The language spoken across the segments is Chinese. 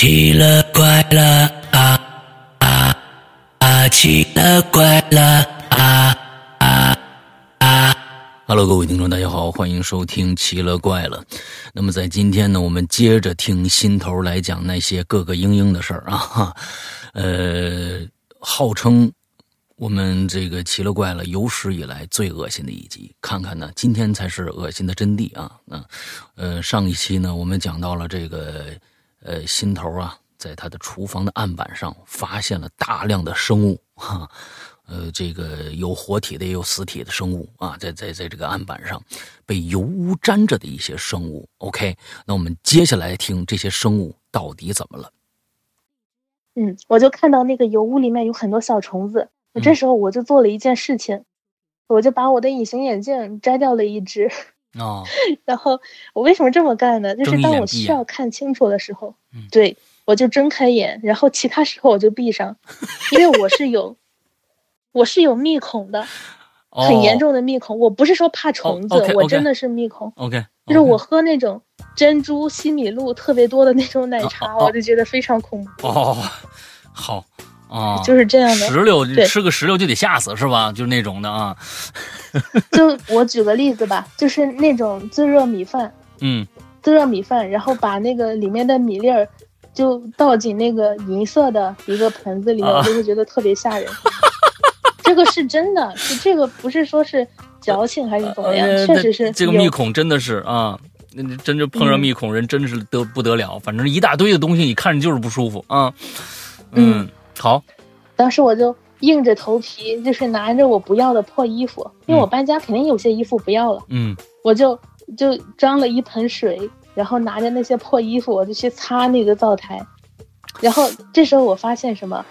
奇了怪了啊啊啊！奇了怪了啊啊啊！Hello，各位听众，大家好，欢迎收听《奇了怪了》。那么在今天呢，我们接着听心头来讲那些各个嘤嘤的事儿啊。哈，呃，号称我们这个《奇了怪了》有史以来最恶心的一集，看看呢，今天才是恶心的真谛啊。那呃，上一期呢，我们讲到了这个。呃，心头啊，在他的厨房的案板上发现了大量的生物，哈，呃，这个有活体的，也有死体的生物啊，在在在这个案板上被油污沾着的一些生物。OK，那我们接下来听这些生物到底怎么了？嗯，我就看到那个油污里面有很多小虫子，这时候我就做了一件事情，我就把我的隐形眼镜摘掉了一只。哦，然后我为什么这么干呢？就是当我需要看清楚的时候，对我就睁开眼，然后其他时候我就闭上，因为我是有，我是有密孔的，很严重的密孔。我不是说怕虫子，我真的是密孔。OK，就是我喝那种珍珠西米露特别多的那种奶茶，我就觉得非常恐怖。哦，好。啊，就是这样的。石榴吃个石榴就得吓死是吧？就是那种的啊。就我举个例子吧，就是那种自热米饭，嗯，自热米饭，然后把那个里面的米粒儿就倒进那个银色的一个盆子里面，就会觉得特别吓人。这个是真的，就这个不是说是矫情还是怎么样，确实是。这个密孔真的是啊，那真就碰上密孔人真是得不得了，反正一大堆的东西，你看着就是不舒服啊。嗯。好，当时我就硬着头皮，就是拿着我不要的破衣服，因为我搬家肯定有些衣服不要了。嗯，我就就装了一盆水，然后拿着那些破衣服，我就去擦那个灶台。然后这时候我发现什么？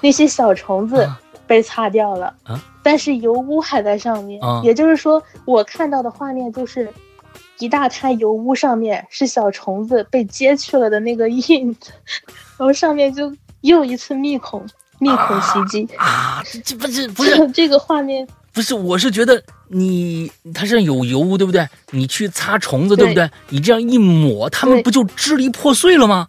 那些小虫子被擦掉了，但是油污还在上面。也就是说，我看到的画面就是一大滩油污，上面是小虫子被揭去了的那个印子，然后上面就。又一次密孔，密孔袭击啊！这不是不是 这个画面，不是，我是觉得你它上有油，对不对？你去擦虫子，对不对？你这样一抹，它们不就支离破碎了吗？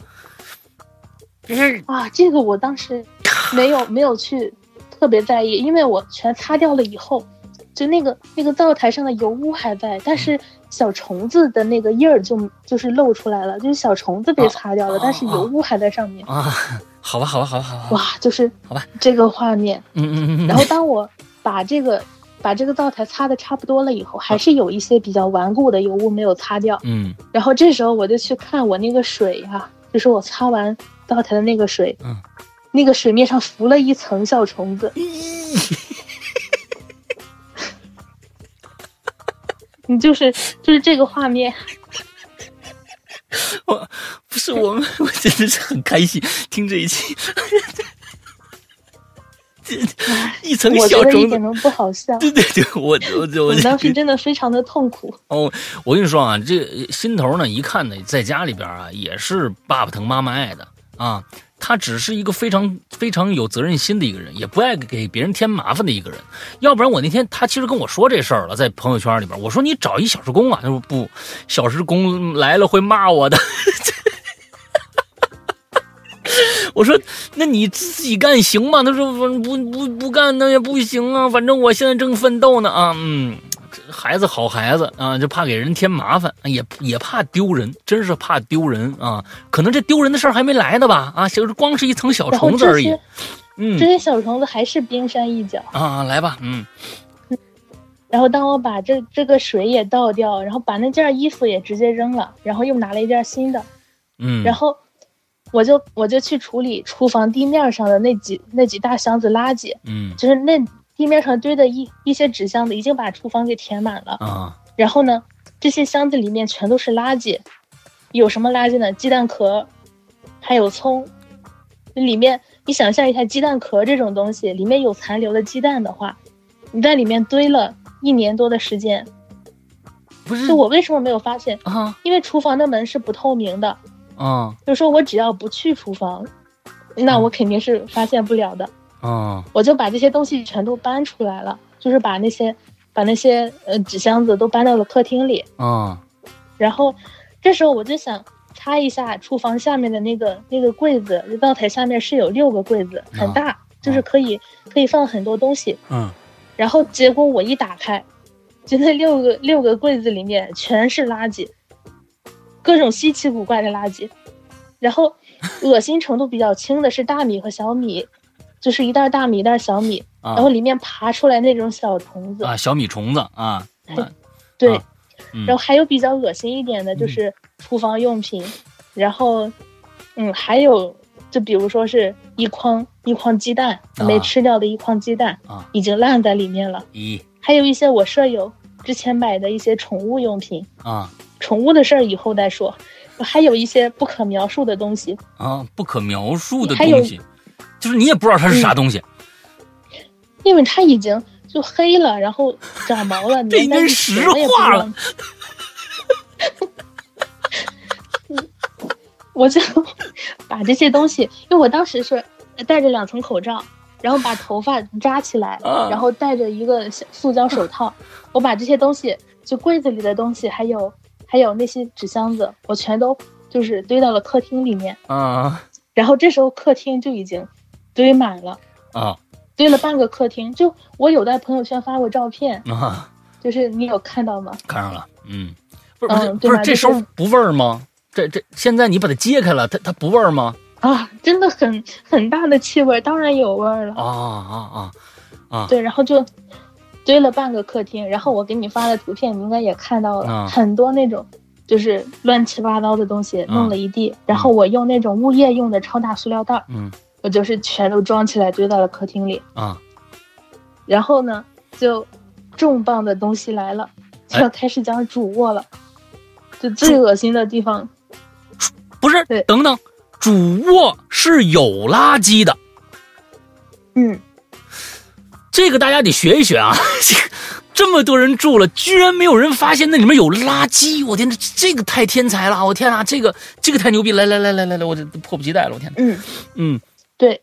啊，这个我当时没有没有去特别在意，因为我全擦掉了以后，就那个那个灶台上的油污还在，但是小虫子的那个印儿就就是露出来了，就是小虫子被擦掉了，但是油污还在上面啊。好吧，好吧，好吧，好吧。哇，就是好吧，这个画面。嗯嗯嗯。然后当我把这个把这个灶台擦的差不多了以后，还是有一些比较顽固的油污没有擦掉。嗯。然后这时候我就去看我那个水啊，就是我擦完灶台的那个水。嗯。那个水面上浮了一层小虫子。你就是就是这个画面。我不是我们，我真的是很开心听这一期。一层小虫子，一点都不好笑。对对对，我我我当时真的非常的痛苦。哦，我跟你说啊，这心头呢，一看呢，在家里边啊，也是爸爸疼妈妈爱的啊。他只是一个非常非常有责任心的一个人，也不爱给别人添麻烦的一个人。要不然我那天他其实跟我说这事儿了，在朋友圈里边，我说你找一小时工啊，他说不，小时工来了会骂我的。我说那你自己干行吗？他说不不不不干那也不行啊，反正我现在正奋斗呢啊，嗯。孩子好孩子啊，就怕给人添麻烦，也也怕丢人，真是怕丢人啊！可能这丢人的事儿还没来呢吧？啊，就是光是一层小虫子而已。嗯，这些小虫子还是冰山一角啊！来吧，嗯。然后当我把这这个水也倒掉，然后把那件衣服也直接扔了，然后又拿了一件新的，嗯，然后我就我就去处理厨房地面上的那几那几大箱子垃圾，嗯，就是那。地面上堆的一一些纸箱子已经把厨房给填满了啊，然后呢，这些箱子里面全都是垃圾，有什么垃圾呢？鸡蛋壳，还有葱，里面你想象一下，鸡蛋壳这种东西里面有残留的鸡蛋的话，你在里面堆了一年多的时间，不是？就我为什么没有发现啊？因为厨房的门是不透明的啊，就是说我只要不去厨房，那我肯定是发现不了的。哦，我就把这些东西全都搬出来了，就是把那些把那些呃纸箱子都搬到了客厅里。啊，然后这时候我就想，擦一下厨房下面的那个那个柜子，灶台下面是有六个柜子，很大，就是可以可以放很多东西。嗯，然后结果我一打开，就那六个六个柜子里面全是垃圾，各种稀奇古怪的垃圾。然后恶心程度比较轻的是大米和小米，就是一袋大米一袋小米，啊。然后里面爬出来那种小虫子。啊，小米虫子啊，那对，啊嗯。然后还有比较恶心一点的，就是厨房用品，然后，嗯，还有就比如说是一筐一筐鸡蛋、啊。没吃掉的一筐鸡蛋，啊。已经烂在里面了。咦。还有一些我舍友之前买的一些宠物用品，啊宠物的事儿以后再说。还有一些不可描述的东西，啊，不可描述的东西，就是你也不知道它是啥东西，因为它已经就黑了，然后长毛了，这已经石化了。我就把这些东西，因为我当时是戴着两层口罩，然后把头发扎起来，啊然后戴着一个小塑胶手套，我把这些东西，就柜子里的东西，还有还有那些纸箱子，我全都就是堆到了客厅里面。啊 然后这时候客厅就已经堆满了，啊堆了半个客厅。就我有在朋友圈发过照片，啊，就是你有看到吗？看上了，嗯，不是不是嗯不是，这时候不味儿吗？这这现在你把它揭开了，它它不味儿吗？啊，真的很很大的气味，当然有味儿了。啊啊啊啊！对，然后就堆了半个客厅，然后我给你发的图片，你应该也看到了，啊很多那种就是乱七八糟的东西啊弄了一地，然后我用那种物业用的超大塑料袋儿，嗯我就是全都装起来堆到了客厅里。啊然后呢，就重磅的东西来了，就哎要开始讲主卧了，就最恶心的地方。不是对，等等，主卧是有垃圾的，嗯，这个大家得学一学啊！这 个这么多人住了，居然没有人发现那里面有垃圾，我天，这这个太天才了！我天啊，这个这个太牛逼！来来来来来来，我这迫不及待了！我天，嗯，嗯对。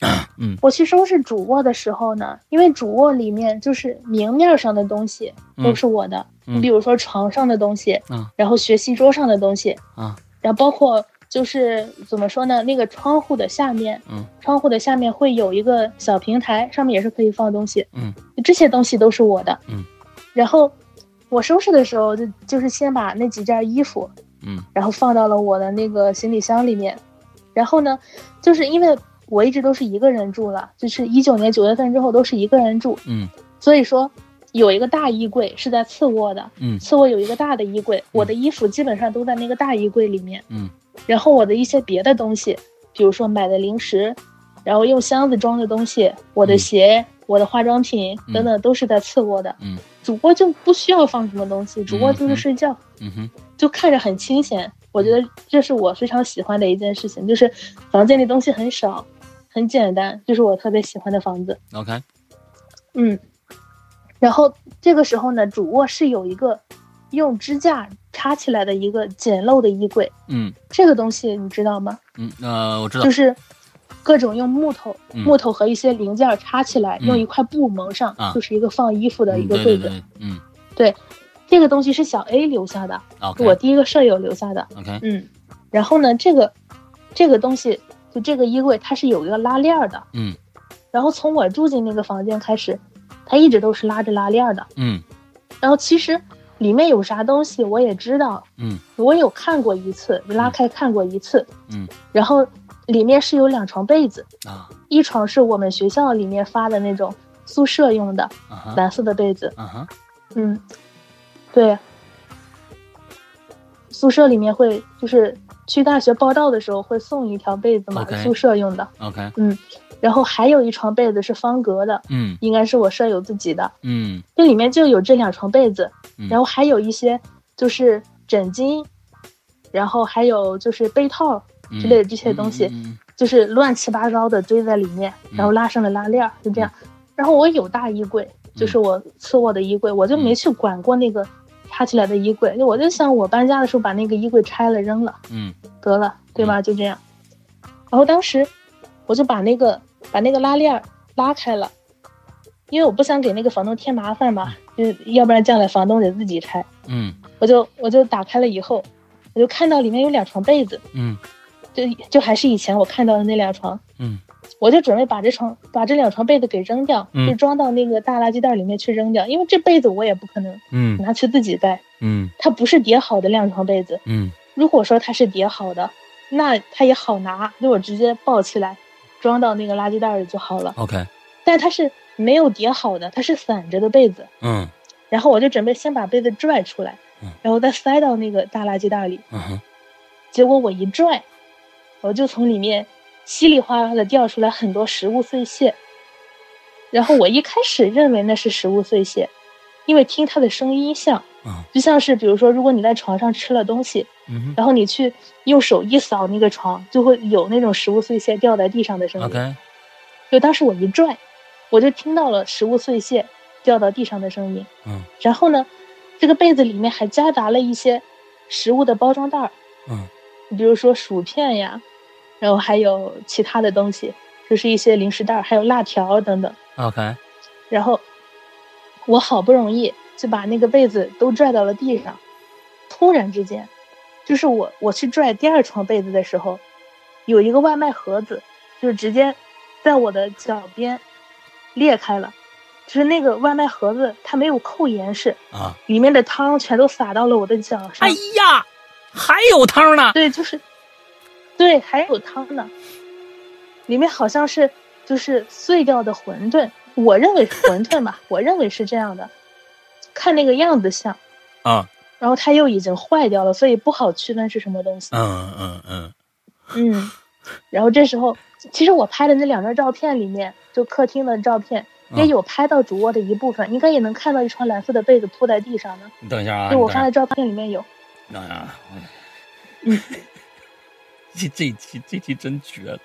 嗯我去收拾主卧的时候呢，因为主卧里面就是明面上的东西都是我的，嗯你比如说床上的东西，嗯然后学习桌上的东西，啊然后包括就是怎么说呢，那个窗户的下面，嗯。窗户的下面会有一个小平台，上面也是可以放东西，嗯，这些东西都是我的，嗯，然后我收拾的时候就就是先把那几件衣服，嗯。然后放到了我的那个行李箱里面，然后呢，就是因为我一直都是一个人住了，就是一九年九月份之后都是一个人住，嗯。所以说有一个大衣柜是在次卧的，嗯。次卧有一个大的衣柜，我的衣服基本上都在那个大衣柜里面，嗯然后我的一些别的东西，比如说买的零食，然后用箱子装的东西，我的嗯。鞋、我的化妆品嗯。等等都是在次卧的，嗯。主卧就不需要放什么东西，主卧就是睡觉。嗯哼。就看着很清闲。我觉得这是我非常喜欢的一件事情，就是房间里东西很少，很简单，就是我特别喜欢的房子。，OK，嗯，然后这个时候呢，主卧是有一个用支架插起来的一个简陋的衣柜，嗯这个东西你知道吗？嗯呃，我知道就，是各种用木头、嗯木头和一些零件插起来，嗯用一块布蒙上，啊就是一个放衣服的嗯一个柜子。对对对，嗯对，这个东西是小 A 留下的，是我第一个舍友留下的。OK，嗯，然后呢，这个这个东西就这个衣柜它是有一个拉链儿的，嗯然后从我住进那个房间开始，它一直都是拉着拉链儿的。嗯然后其实里面有啥东西我也知道，嗯。我有看过一次，拉开看过一次。嗯。然后里面是有两床被子，啊。一床是我们学校里面发的那种宿舍用的啊蓝色的被子，嗯，对，宿舍里面会就是去大学报到的时候会送一条被子嘛宿舍用的。OK，然后还有一床被子是方格的，嗯应该是我舍友自己的。嗯这里面就有这两床被子，嗯然后还有一些就是枕巾，然后还有就是被套嗯之类的这些东西，嗯嗯就是乱七八糟的堆在里面，然后拉上了拉链儿，就这样。然后我有大衣柜，就是我次卧的衣柜，我就没去管过那个插起来的衣柜，我就想我搬家的时候把那个衣柜拆了扔了嗯得了，对吧？就这样。然后当时我就把那个把那个拉链儿拉开了，因为我不想给那个房东添麻烦嘛，就要不然将来房东得自己拆。嗯。我就我就打开了以后，我就看到里面有两床被子，嗯。就就还是以前我看到的那两床，嗯。我就准备把这床把这两床被子给扔掉，嗯。就装到那个大垃圾袋里面去扔掉，因为这被子我也不可能嗯。拿去自己盖，嗯。它不是叠好的两床被子。嗯。如果说它是叠好的，那它也好拿，就我直接抱起来装到那个垃圾袋里就好了。，OK，但它是没有叠好的，它是散着的被子，嗯然后我就准备先把被子拽出来嗯，然后再塞到那个大垃圾袋里。嗯哼，结果我一拽，我就从里面稀里哗啦的掉出来很多食物碎屑。然后我一开始认为那是食物碎屑，因为听它的声音像，嗯。就像是比如说，如果你在床上吃了东西，嗯然后你去用手一扫那个床，就会有那种食物碎屑掉在地上的声音。，OK，就当时我一拽，我就听到了食物碎屑掉到地上的声音。嗯。然后呢，这个被子里面还夹杂了一些食物的包装袋儿，嗯。比如说薯片呀，然后还有其他的东西，就是一些零食袋儿，还有辣条等等。，OK，然后我好不容易就把那个被子都拽到了地上，突然之间，就是我我去拽第二床被子的时候，有一个外卖盒子，就是直接在我的脚边裂开了，就是那个外卖盒子它没有扣严实，啊，里面的汤全都洒到了我的脚上。哎呀，还有汤呢，对，就是，对，还有汤呢，里面好像是就是碎掉的馄饨，我认为是馄饨吧，我认为是这样的，看那个样子像，啊，然后它又已经坏掉了，所以不好区分是什么东西。嗯嗯嗯。嗯，然后这时候，其实我拍的那两张照片里面，就客厅的照片。也嗯。有拍到主卧的一部分，应该也能看到一床蓝色的被子铺在地上呢。你等一下啊，就我发的照片里面有，等一下啊，嗯。这这一期这期真绝。了，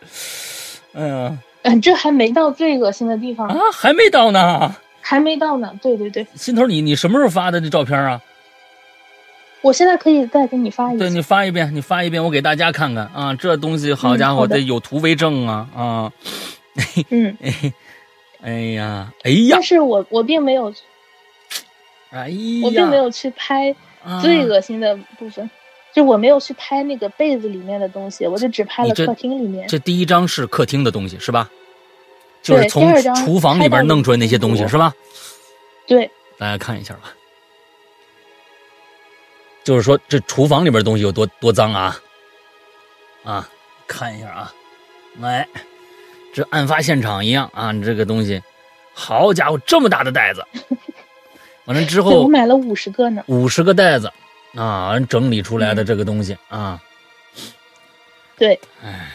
哎呀。嗯，这还没到最恶心的地方，啊，还没到呢。还没到呢。对对对，心头你你什么时候发的这照片啊？我现在可以再给你发一遍对。你发一遍，你发一遍，我给大家看看啊，这东西好家伙，嗯得有图为证啊啊！嗯，哎呀，哎呀但，是我我并没有，哎呀，我并没有去拍啊最恶心的部分，就我没有去拍那个被子里面的东西，我就只拍了客厅里面。这第一张是客厅的东西是吧？就是从厨房里边弄出来那些东西是吧？对，大家看一下吧。就是说，这厨房里边东西有多多脏啊！啊，看一下啊，来，这案发现场一样啊，你这个东西，好家伙，这么大的袋子，完了之后我后买了五十个呢。五十个袋子。啊，完整理出来的这个东西啊，对，哎，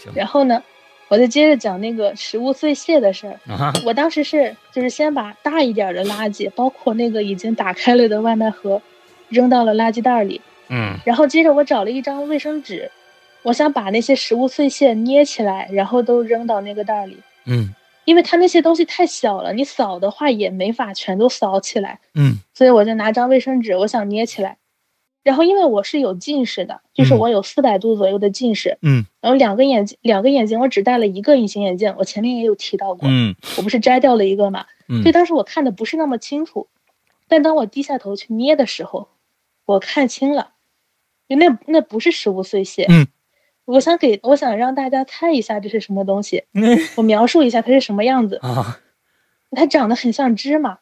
行。然后呢，我就接着讲那个食物碎屑的事儿。啊，我当时是就是先把大一点的垃圾，包括那个已经打开了的外卖盒，扔到了垃圾袋里，嗯然后接着我找了一张卫生纸，我想把那些食物碎屑捏起来，然后都扔到那个袋里。嗯因为它那些东西太小了，你扫的话也没法全都扫起来，嗯所以我就拿张卫生纸，我想捏起来。然后因为我是有近视的，就是嗯我有四百度左右的近视，嗯然后两个眼睛两个眼睛我只戴了一个隐形眼镜，我前面也有提到过，嗯我不是摘掉了一个嘛，嗯所以当时我看的不是那么清楚。但当我低下头去捏的时候，我看清了，那那不是食物碎屑。嗯，我想给我想让大家猜一下这是什么东西，嗯我描述一下它是什么样子。啊，它长得很像芝麻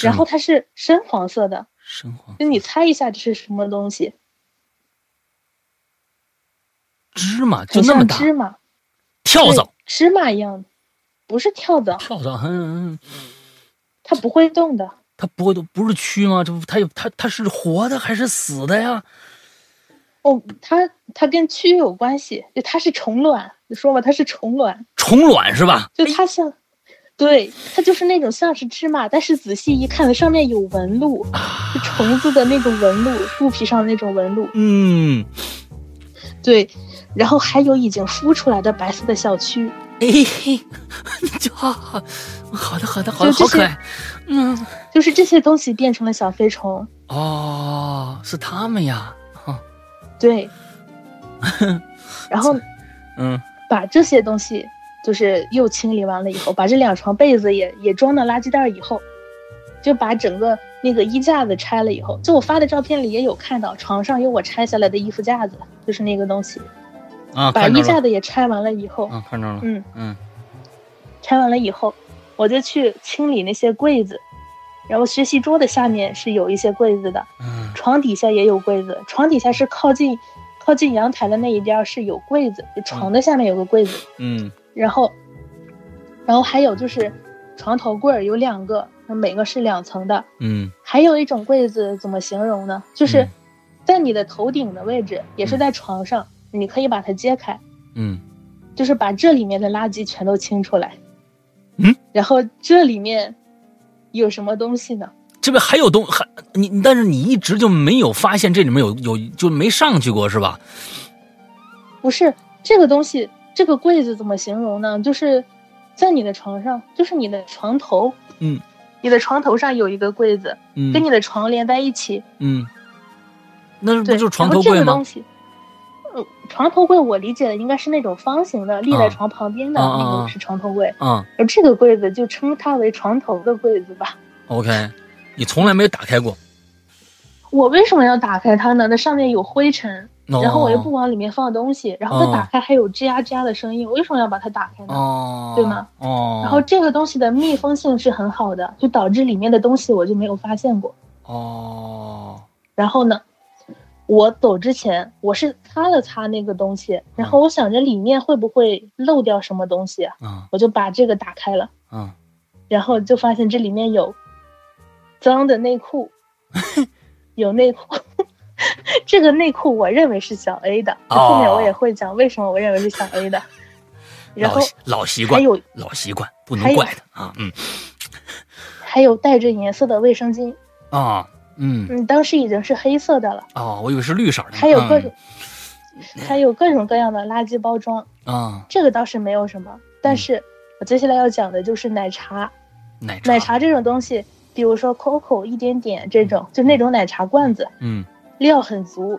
然后它是深黄色的。深黄就你猜一下这是什么东西？芝麻就那么大，芝麻，跳蚤，芝麻一样的，不是跳蚤，跳蚤，嗯嗯，它不会动的。它不会动不是蛆吗？这不它有它它是活的还是死的呀？哦，它它跟蛆有关系，就它是虫卵。你说吧，它是虫卵，虫卵是吧？就它像，对，它就是那种像是芝麻，但是仔细一看，它上面有纹路，就虫子的那种纹路，肚皮上的那种纹路。嗯，对，然后还有已经孵出来的白色的小蛆。哎，就好好 好的好的好的好可爱，嗯，就是这些东西变成了小飞虫。哦，是他们呀，哈，对，然后 嗯把这些东西就是又清理完了以后，把这两床被子也也装到垃圾袋以后，就把整个那个衣架子拆了以后，就我发的照片里也有看到，床上有我拆下来的衣服架子，就是那个东西。啊，把衣架子也拆完了以后，啊，看着了，嗯嗯拆完了以后，我就去清理那些柜子，然后学习桌的下面是有一些柜子的，嗯床底下也有柜子，床底下是靠近靠近阳台的那一边儿是有柜子，就床的下面有个柜子，嗯然后，然后还有就是床头柜儿有两个，那每个是两层的，嗯还有一种柜子怎么形容呢？就是嗯在你的头顶的位置，也是在床上，你可以把它揭开，嗯就是把这里面的垃圾全都清出来。嗯，然后这里面有什么东西呢？这边还有东还你，但是你一直就没有发现这里面有有就没上去过是吧？不是这个东西，这个柜子怎么形容呢？就是在你的床上，就是你的床头，嗯，你的床头上有一个柜子，嗯跟你的床连在一起。嗯，那不对，就是床头柜吗个东？西，呃，床头柜我理解的应该是那种方形的，立在床旁边的那个是床头柜，啊而这个柜子就称它为床头的柜子吧。，OK，你从来没有打开过，我为什么要打开它呢？那上面有灰尘，哦然后我又不往里面放东西，然后它打开还有吱呀吱呀的声音，我为什么要把它打开呢？哦，对吗？哦，然后这个东西的密封性是很好的，就导致里面的东西我就没有发现过。哦，然后呢，我走之前我是擦了擦那个东西，然后我想着里面会不会漏掉什么东西啊，嗯我就把这个打开了，嗯，然后就发现这里面有脏的内裤，有内裤。这个内裤我认为是小 A 的，哦。后面我也会讲为什么我认为是小 A 的。然后老习惯，还有老习惯，不能怪他啊，嗯。还有带着颜色的卫生巾，啊，嗯。嗯，当时已经是黑色的了，哦，我以为是绿色的，还有各种嗯，还有各种各样的垃圾包装，啊，这个倒是没有什么。但是我接下来要讲的就是奶茶，奶茶，奶茶这种东西，比如说 COCO 一点点这种，就那种奶茶罐子，嗯料很足，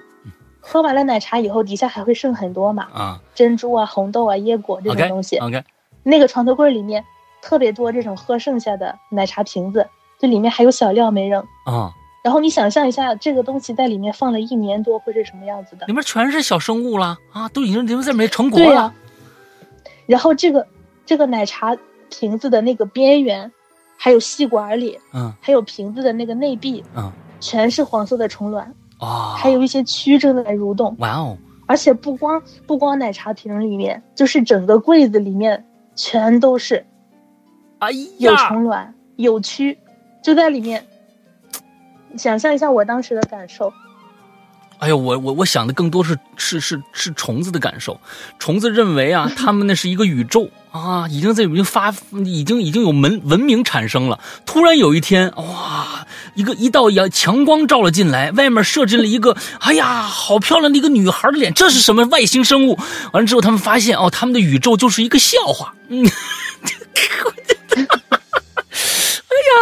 喝完了奶茶以后，底下还会剩很多嘛，啊珍珠啊、红豆啊、椰果这种东西。OK，那个床头柜里面特别多这种喝剩下的奶茶瓶子，这里面还有小料没扔。啊，然后你想象一下，这个东西在里面放了一年多会是什么样子的？里面全是小生物了啊，都已经里面在没成果了，然后这个这个奶茶瓶子的那个边缘，还有吸管里，嗯还有瓶子的那个内壁，嗯全是黄色的虫卵，啊，还有一些蛆正在蠕动。哇哦，而且不光不光奶茶瓶里面，就是整个柜子里面全都是哎有，虫卵、有蛆，就在里面。想象一下我当时的感受，哎呦，我我我想的更多是是是是虫子的感受，虫子认为啊，他们那是一个宇宙啊，已经在已经发已经已经有文文明产生了。突然有一天，哇，一个一道阳强光照了进来，外面射进了一个，哎呀，好漂亮的一个女孩的脸，这是什么外星生物？完了之后，他们发现哦，他们的宇宙就是一个笑话。嗯，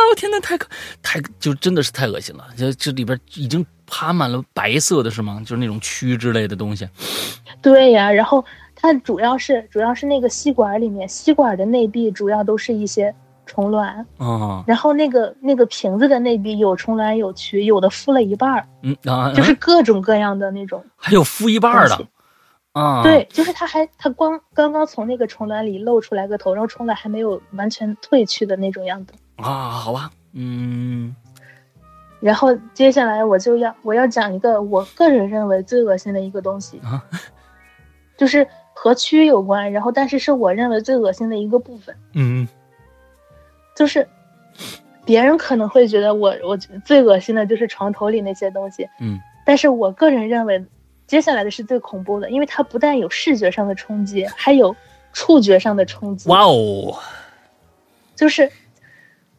我天呐，太可太就真的是太恶心了！这这里边已经爬满了白色的是吗？就是那种蛆之类的东西。对呀，然后它主要是主要是那个吸管里面，吸管的内壁主要都是一些虫卵，啊，然后那个那个瓶子的内壁有虫卵有蛆，有的孵了一半儿，嗯啊，就是嗯各种各样的那种。还有孵一半的啊，对，就是它还它光刚刚从那个虫卵里露出来个头，然后虫卵还没有完全褪去的那种样子。啊，好吧，嗯。然后接下来我就要我要讲一个我个人认为最恶心的一个东西，啊。就是和蛆有关，然后但是是我认为最恶心的一个部分，嗯。就是别人可能会觉得我我最恶心的就是床头里那些东西，嗯。但是我个人认为接下来的是最恐怖的，因为它不但有视觉上的冲击，还有触觉上的冲击。哇哦，就是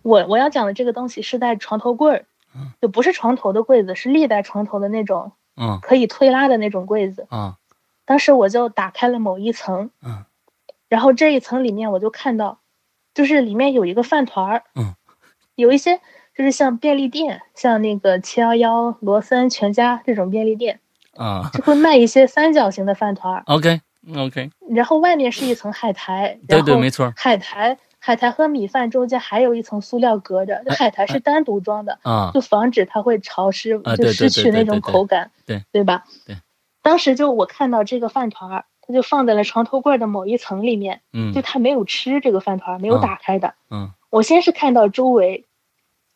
我我要讲的这个东西是在床头柜儿嗯，就不是床头的柜子，是立在床头的那种嗯可以推拉的那种柜子。啊。当时我就打开了某一层，嗯。然后这一层里面我就看到，就是里面有一个饭团儿，嗯，有一些就是像便利店，像那个七幺幺、罗森、全家这种便利店，啊。就会卖一些三角形的饭团儿，，OK OK，然后外面是一层海苔，对对没错海苔海苔和米饭中间还有一层塑料隔着，这海苔是单独装的，啊就防止它会潮湿，就失去那种口感，对对吧？对。当时就我看到这个饭团儿，它就放在了床头柜的某一层里面，嗯就它没有吃这个饭团儿，没有啊打开的。嗯我先是看到周围，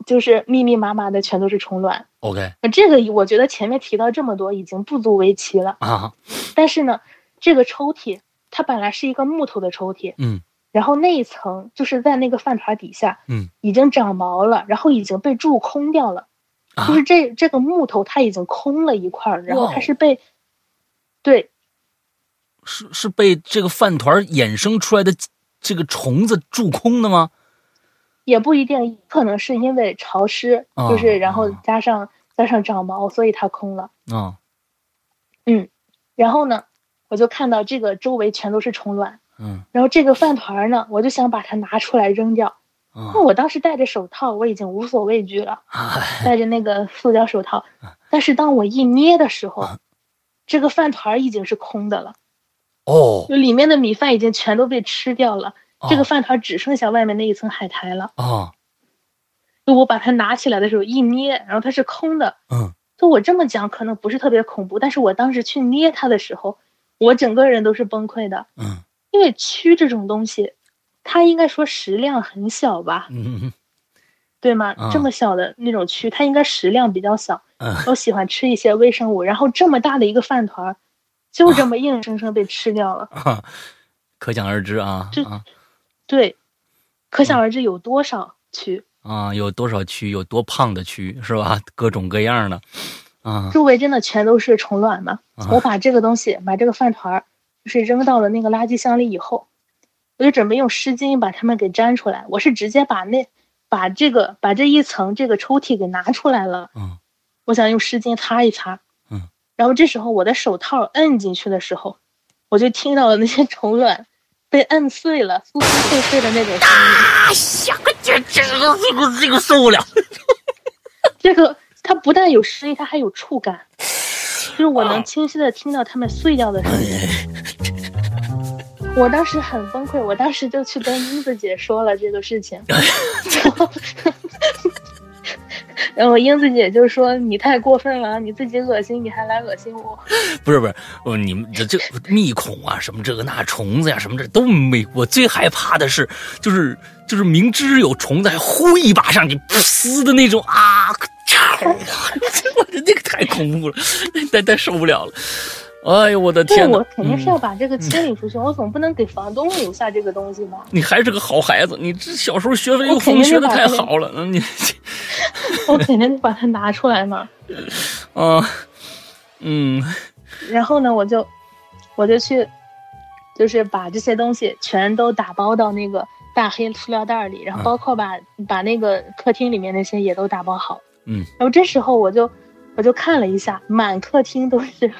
就是密密麻麻的全都是虫卵。，OK 那这个我觉得前面提到这么多已经不足为奇了。啊，但是呢，这个抽屉它本来是一个木头的抽屉，嗯然后那一层就是在那个饭团底下，嗯，已经长毛了，然后已经被蛀空掉了。啊就是这这个木头它已经空了一块儿，然后它是被，对是是被这个饭团衍生出来的这个虫子蛀空的吗？也不一定，可能是因为潮湿，哦就是然后哦加上加上长毛，所以它空了。啊然后呢，我就看到这个周围全都是虫卵，嗯。然后这个饭团呢，我就想把它拿出来扔掉。啊那我当时戴着手套，我已经无所畏惧了，哎。戴着那个塑胶手套。但是当我一捏的时候啊，这个饭团已经是空的了，哦。就里面的米饭已经全都被吃掉了，哦。这个饭团只剩下外面那一层海苔了。哦。就我把它拿起来的时候一捏，然后它是空的。嗯。就我这么讲可能不是特别恐怖，但是我当时去捏它的时候，我整个人都是崩溃的，嗯因为蛆这种东西，它应该说食量很小吧，嗯对吗？啊这么小的那种蛆，它应该食量比较小，嗯都喜欢吃一些微生物。然后这么大的一个饭团儿，就这么硬生生被吃掉了。啊，可想而知啊这啊对，可想而知有多少蛆。啊，有多少蛆，有多胖的蛆是吧？各种各样的啊周围真的全都是虫卵嘛。啊我把这个东西，把这个饭团儿，就是扔到了那个垃圾箱里以后，我就准备用湿巾把它们给粘出来。我是直接把那把这个把这一层这个抽屉给拿出来了。嗯我想用湿巾擦一擦。嗯。然后这时候我的手套摁进去的时候，我就听到了那些虫卵被摁碎了、酥酥脆脆的那种声音。啊，呀，这这个这个这个受不了这个它不但有声音，它还有触感，就是我能清晰的听到它们碎掉的声音。我当时很崩溃，我当时就去跟英子姐说了这个事情，然后，然后英子姐就说你太过分了，你自己恶心，你还来恶心我。不是不是，哦，你们这这密孔啊，什么这个那虫子呀、什么这都没。我最害怕的是，就是就是明知有虫子还呼一把上去，噗的那种啊！我这那个太恐怖了，太太受不了了。哎呦我的，天哪！我肯定是要嗯把这个清理出去，我总不能给房东留下这个东西吧？你还是个好孩子，你这小时候学文我肯定又学的太好了。嗯，你 我肯定得把它拿出来嘛。啊，嗯然后呢，我就我就去，就是把这些东西全都打包到那个大黑塑料袋里，然后啊包括把、把那个客厅里面那些也都打包好。嗯，然后这时候我就我就看了一下，满客厅都是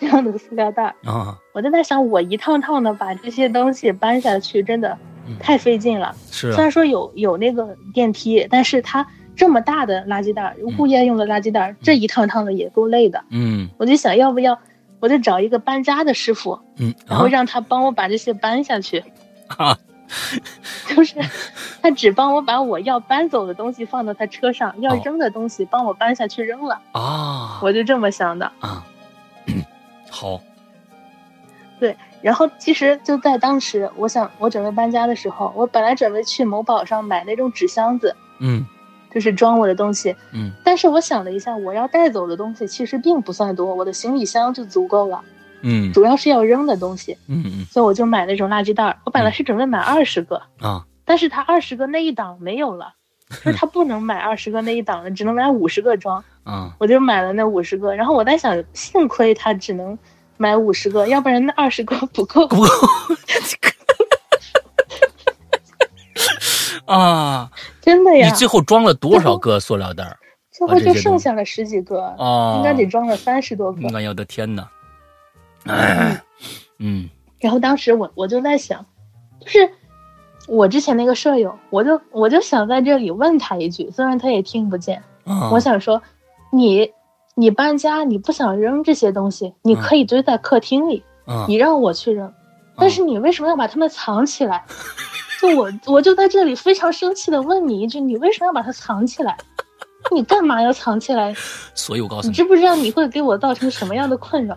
这样的塑料袋儿，啊，我就在想，我一趟趟的把这些东西搬下去，真的嗯太费劲了。是啊虽然说有有那个电梯，但是它这么大的垃圾袋儿，物业用的垃圾袋儿，这一趟趟的也够累的。嗯我就想要不要，我就找一个搬家的师傅，嗯，然后让他帮我把这些搬下去。啊就是他只帮我把我要搬走的东西放到他车上，要哦扔的东西帮我搬下去扔了。啊我就这么想的。啊，好，对，然后其实就在当时，我想我准备搬家的时候，我本来准备去某宝上买那种纸箱子，嗯。就是装我的东西。嗯。但是我想了一下，我要带走的东西其实并不算多，我的行李箱就足够了，嗯。主要是要扔的东西，嗯嗯。所以我就买那种垃圾袋儿。我本来是准备买二十个，啊。但是它二十个那一档没有了，就是他不能买二十个那一档的，只能买五十个装。嗯我就买了那五十个，然后我在想，幸亏他只能买五十个，要不然那二十个 不够。不 够啊！真的呀，你最后装了多少个塑料袋儿？最后就剩下了十几个，哦，应该得装了三十多个。哎呀我的天哪！哎，嗯然后当时我我就在想，就是我之前那个舍友，我就我就想在这里问他一句，虽然他也听不见，啊，我想说，你你搬家你不想扔这些东西，你可以堆在客厅里，啊你让我去扔，但是你为什么要把它们藏起来？就我我就在这里非常生气的问你一句，你为什么要把它藏起来？你干嘛要藏起来？所以我告诉你，你知不知道你会给我造成什么样的困扰？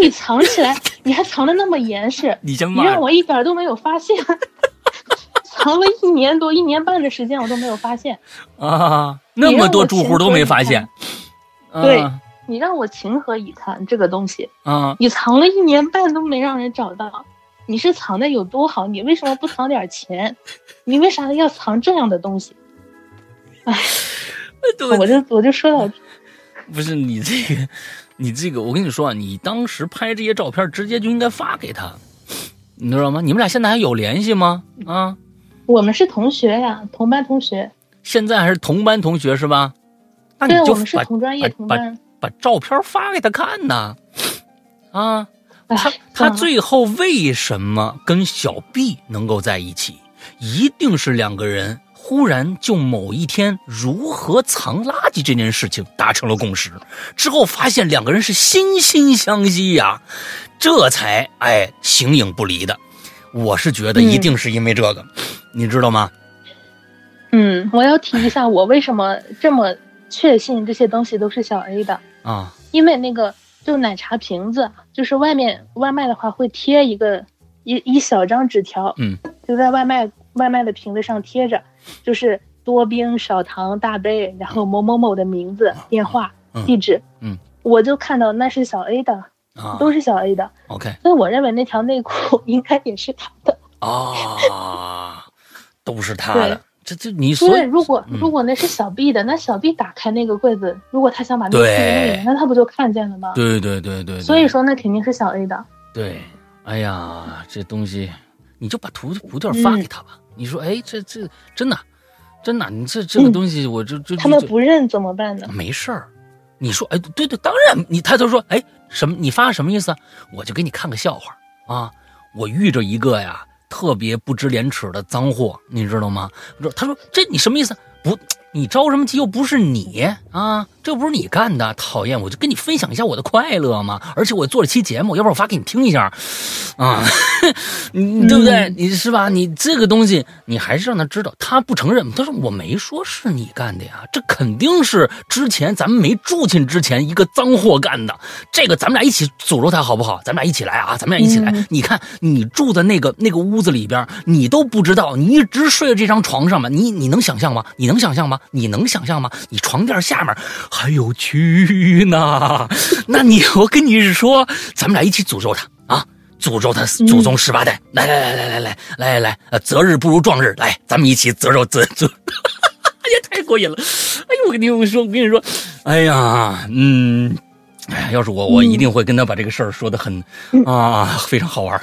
你藏起来，你还藏的那么严实，你先你让我一点都没有发现。藏了一年多、一年半的时间，我都没有发现 啊！那么多住户都没发现。对你让我情何以堪？这个东西啊，你藏了一年半都没让人找到，你是藏的有多好？你为什么不藏点钱？你为啥要藏这样的东西？哎，我就我就说到，不是你这个，你这个，我跟你说啊，你当时拍这些照片，直接就应该发给他，你知道吗？你们俩现在还有联系吗？啊？我们是同学呀，同班同学。现在还是同班同学是吧？那你就把同专业同班，把照片发给他看呐。啊，他他最后为什么跟小 B 能够在一起？一定是两个人忽然就某一天如何藏垃圾这件事情达成了共识，之后发现两个人是心心相惜呀，这才哎形影不离的。我是觉得一定是因为这个。你知道吗？嗯，我要提一下，我为什么这么确信这些东西都是小 A 的啊？因为那个就奶茶瓶子，就是外面外卖的话会贴一个一一小张纸条，嗯，就在外卖外卖的瓶子上贴着，就是多冰少糖大杯，然后某某某的名字、电话、地址，嗯，我就看到那是小 A 的，啊，都是小 A 的，OK，所以我认为那条内裤 应该也是他的啊。都是他的，这这你说，对，如果如果那是小 B 的，那小 B 打开那个柜子，如果他想把那个弄那他不就看见了吗？对对对对。所以说，那肯定是小 A 的。对，哎呀，这东西，你就把图图片发给他吧。你说，哎，这这真的，真的，你这这个东西，我就就他们不认怎么办呢？没事儿，你说，哎，对对，当然，你他就说，哎，什么？你发什么意思？我就给你看个笑话啊，我遇着一个呀。特别不知廉耻的脏货，你知道吗？他说：“这你什么意思？不，你着什么急？又不是你啊，这不是你干的，讨厌！我就跟你分享一下我的快乐嘛。而且我做了期节目，要不然我发给你听一下，啊，你对不对？你是吧？你这个东西，你还是让他知道。他不承认，他说我没说是你干的呀，这肯定是之前咱们没住进之前一个脏货干的。这个咱们俩一起诅咒他好不好？咱们俩一起来啊！咱们俩一起来。你看你住的那个那个屋子里边，你都不知道，你一直睡在这张床上嘛？你你能想象吗？你能想象吗？你能想象吗？你床垫下面还有蛆呢！那你我跟你说，咱们俩一起诅咒他啊！诅咒他祖宗十八代！来来来来来来来来来！呃，择日不如撞日，来，咱们一起诅咒，诅诅！哎呀，太过瘾了！哎呦，我跟你说，我跟你说，哎呀，嗯，哎，要是我，我一定会跟他把这个事儿说的很啊，非常好玩。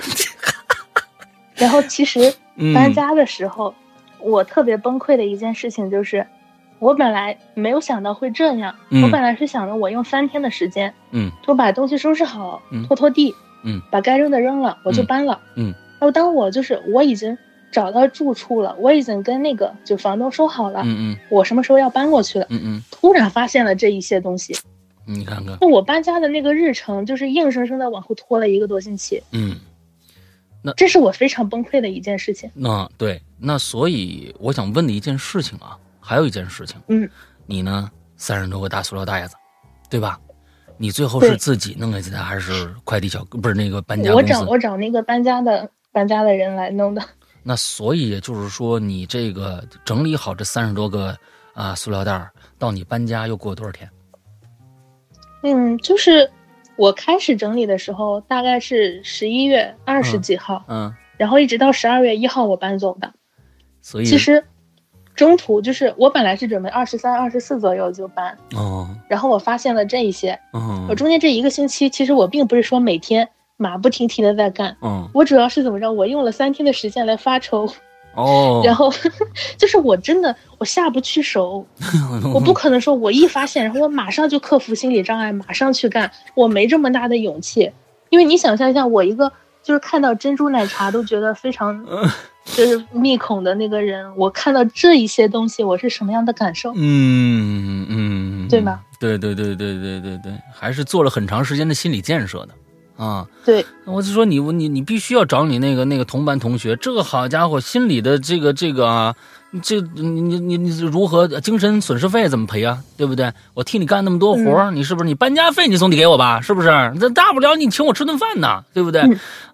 然后，其实搬家的时候，我特别崩溃的一件事情就是。我本来没有想到会这样，我本来是想着我用三天的时间，嗯，就把东西收拾好，拖拖地。嗯，把该扔的扔了，我就搬了。嗯，然后当我就是我已经找到住处了，我已经跟那个就房东说好了。嗯嗯，我什么时候要搬过去了？嗯嗯，突然发现了这一些东西。你看看，那我搬家的那个日程就是硬生生的往后拖了一个多星期。嗯，那这是我非常崩溃的一件事情。那对，那所以我想问的一件事情啊，还有一件事情。嗯，你呢？三十多个大塑料袋子，对吧？你最后是自己弄下去的，还是快递小不是那个搬家？我找我找那个搬家的搬家的人来弄的。那所以也就是说，你这个整理好这三十多个啊塑料袋，到你搬家又过了多少天？嗯，就是我开始整理的时候，大概是十一月二十几号，嗯，然后一直到十二月一号我搬走的。所以其实。中途就是我本来是准备二十三、二十四左右就搬哦，然后我发现了这一些，嗯，我中间这一个星期，其实我并不是说每天马不停蹄的在干，嗯，我主要是怎么着，我用了三天的时间来发愁，哦，然后 就是我真的我下不去手，我不可能说我一发现，然后我马上就克服心理障碍，马上去干，我没这么大的勇气，因为你想象一下，我一个就是看到珍珠奶茶都觉得非常。就是密孔的那个人，我看到这一些东西，我是什么样的感受？嗯嗯，对吗？对对对对对对对，还是做了很长时间的心理建设的啊。对，我就说你你你必须要找你那个那个同班同学，这个好家伙，心里的这个这个啊，这你你你你如何精神损失费怎么赔啊？对不对？我替你干那么多活你是不是你搬家费你总得给我吧？是不是？这大不了你请我吃顿饭呢，对不对？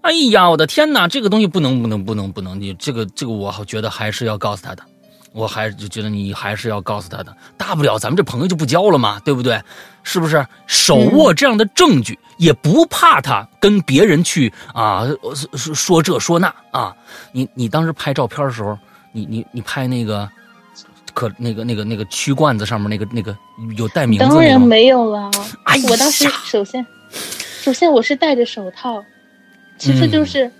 哎呀，我的天哪，这个东西不能不能不能不能，你这个这个我觉得还是要告诉他的。我还就觉得你还是要告诉他的，大不了咱们这朋友就不交了嘛，对不对？是不是？手握这样的证据，也不怕他跟别人去啊说说这说那啊。你你当时拍照片的时候，你你你拍那个可那个那个那个曲罐子上面那个那个有带名字当然没有了。哎我当时首先首先我是戴着手套，其实就是。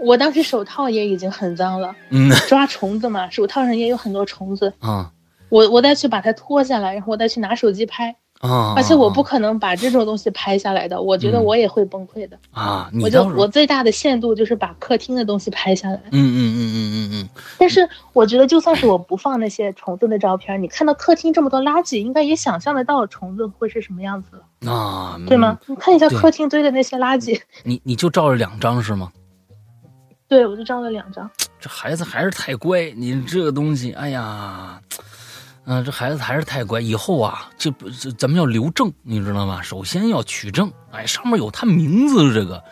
我当时手套也已经很脏了，嗯，抓虫子嘛，手套上也有很多虫子啊。我我再去把它脱下来，然后我再去拿手机拍啊。而且我不可能把这种东西拍下来的，我觉得我也会崩溃的啊。我就我最大的限度就是把客厅的东西拍下来。嗯嗯嗯嗯嗯嗯。但是我觉得就算是我不放那些虫子的照片，你看到客厅这么多垃圾，应该也想象得到虫子会是什么样子了啊？对吗？你看一下客厅堆的那些垃圾。你你就照了两张是吗？对，我就照了两张。这孩子还是太乖，你这个东西，哎呀，嗯，这孩子还是太乖。以后啊，这不，咱们要留证，你知道吗？首先要取证，哎，上面有他名字，这个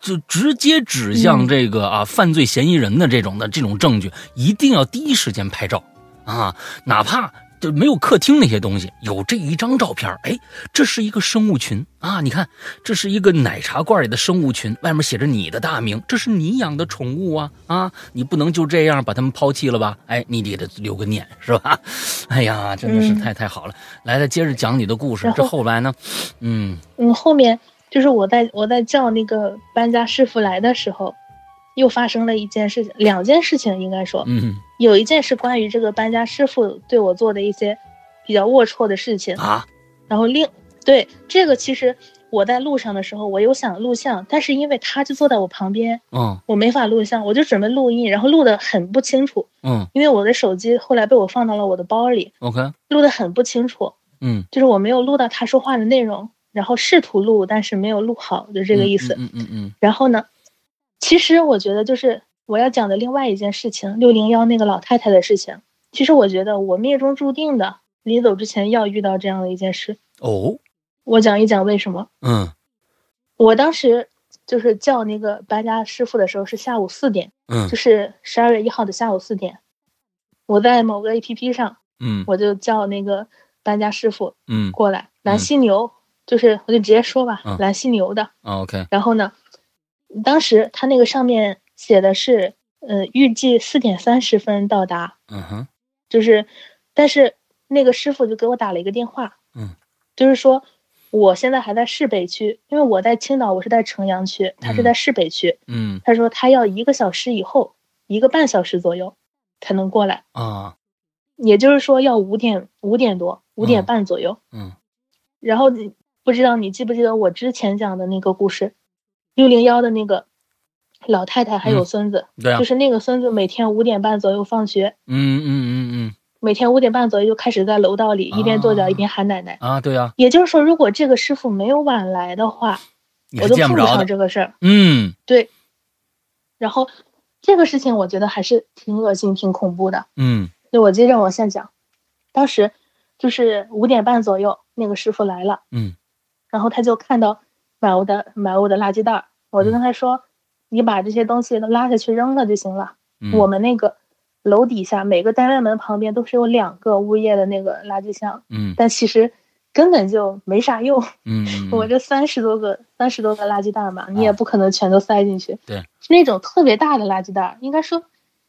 就直接指向这个啊犯罪嫌疑人的这种的这种证据，一定要第一时间拍照啊，哪怕。就没有客厅那些东西，有这一张照片哎，这是一个生物群啊！你看，这是一个奶茶罐里的生物群，外面写着你的大名，这是你养的宠物啊啊！你不能就这样把它们抛弃了吧？哎，你得得留个念是吧？哎呀，真的是太太好了！来，再接着讲你的故事。这后来呢？嗯嗯，后面就是我在我在叫那个搬家师傅来的时候。又发生了一件事情，两件事情应该说，嗯，有一件是关于这个搬家师傅对我做的一些比较龌龊的事情啊，然后另对这个其实我在路上的时候，我有想录像，但是因为他就坐在我旁边，嗯，我没法录像，我就准备录音，然后录的很不清楚，嗯，因为我的手机后来被我放到了我的包里，OK，录的很不清楚，嗯，就是我没有录到他说话的内容，然后试图录，但是没有录好，就这个意思，嗯嗯嗯，然后呢？其实我觉得，就是我要讲的另外一件事情，六零幺那个老太太的事情。其实我觉得我命中注定的，临走之前要遇到这样的一件事。哦，我讲一讲为什么。嗯，我当时就是叫那个搬家师傅的时候是下午四点，嗯，就是十二月一号的下午四点，我在某个 A P P 上，嗯，我就叫那个搬家师傅，嗯，过来，蓝犀牛，就是我就直接说吧，蓝犀牛的，OK，然后呢？当时他那个上面写的是，呃，预计四点三十分到达。嗯哼，就是，但是那个师傅就给我打了一个电话。嗯，就是说我现在还在市北区，因为我在青岛，我是在城阳区，他是在市北区。嗯，他说他要一个小时以后，一个半小时左右才能过来。啊，也就是说要五点五点多，五点半左右。嗯，然后你不知道你记不记得我之前讲的那个故事？六零幺的那个老太太还有孙子，对啊，就是那个孙子每天五点半左右放学，嗯嗯嗯嗯，每天五点半左右就开始在楼道里一边跺脚一边喊奶奶啊，对啊，也就是说，如果这个师傅没有晚来的话，我都碰不上这个事儿，嗯，对。然后这个事情我觉得还是挺恶心、挺恐怖的，嗯，那我接着往下讲，当时就是五点半左右，那个师傅来了，嗯，然后他就看到满屋的满屋的垃圾袋。我就跟他说：“你把这些东西都拉下去扔了就行了。我们那个楼底下每个单元门旁边都是有两个物业的那个垃圾箱。嗯，但其实根本就没啥用。嗯，我这三十多个三十多个垃圾袋嘛，你也不可能全都塞进去。对，是那种特别大的垃圾袋，应该说，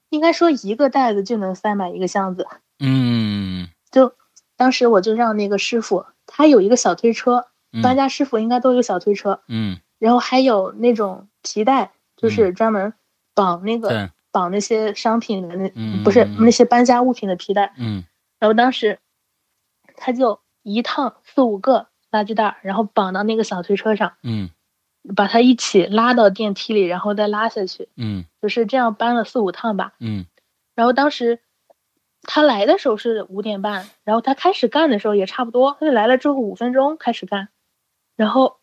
应该说一个袋子就能塞满一个箱子。嗯，就当时我就让那个师傅，他有一个小推车，搬家师傅应该都有小推车。嗯。然后还有那种皮带，就是专门绑那个绑那些商品的那，不是那些搬家物品的皮带。嗯。然后当时他就一趟四五个垃圾袋，然后绑到那个小推车上。嗯。把它一起拉到电梯里，然后再拉下去。嗯。就是这样搬了四五趟吧。嗯。然后当时他来的时候是五点半，然后他开始干的时候也差不多，他就来了之后五分钟开始干，然后。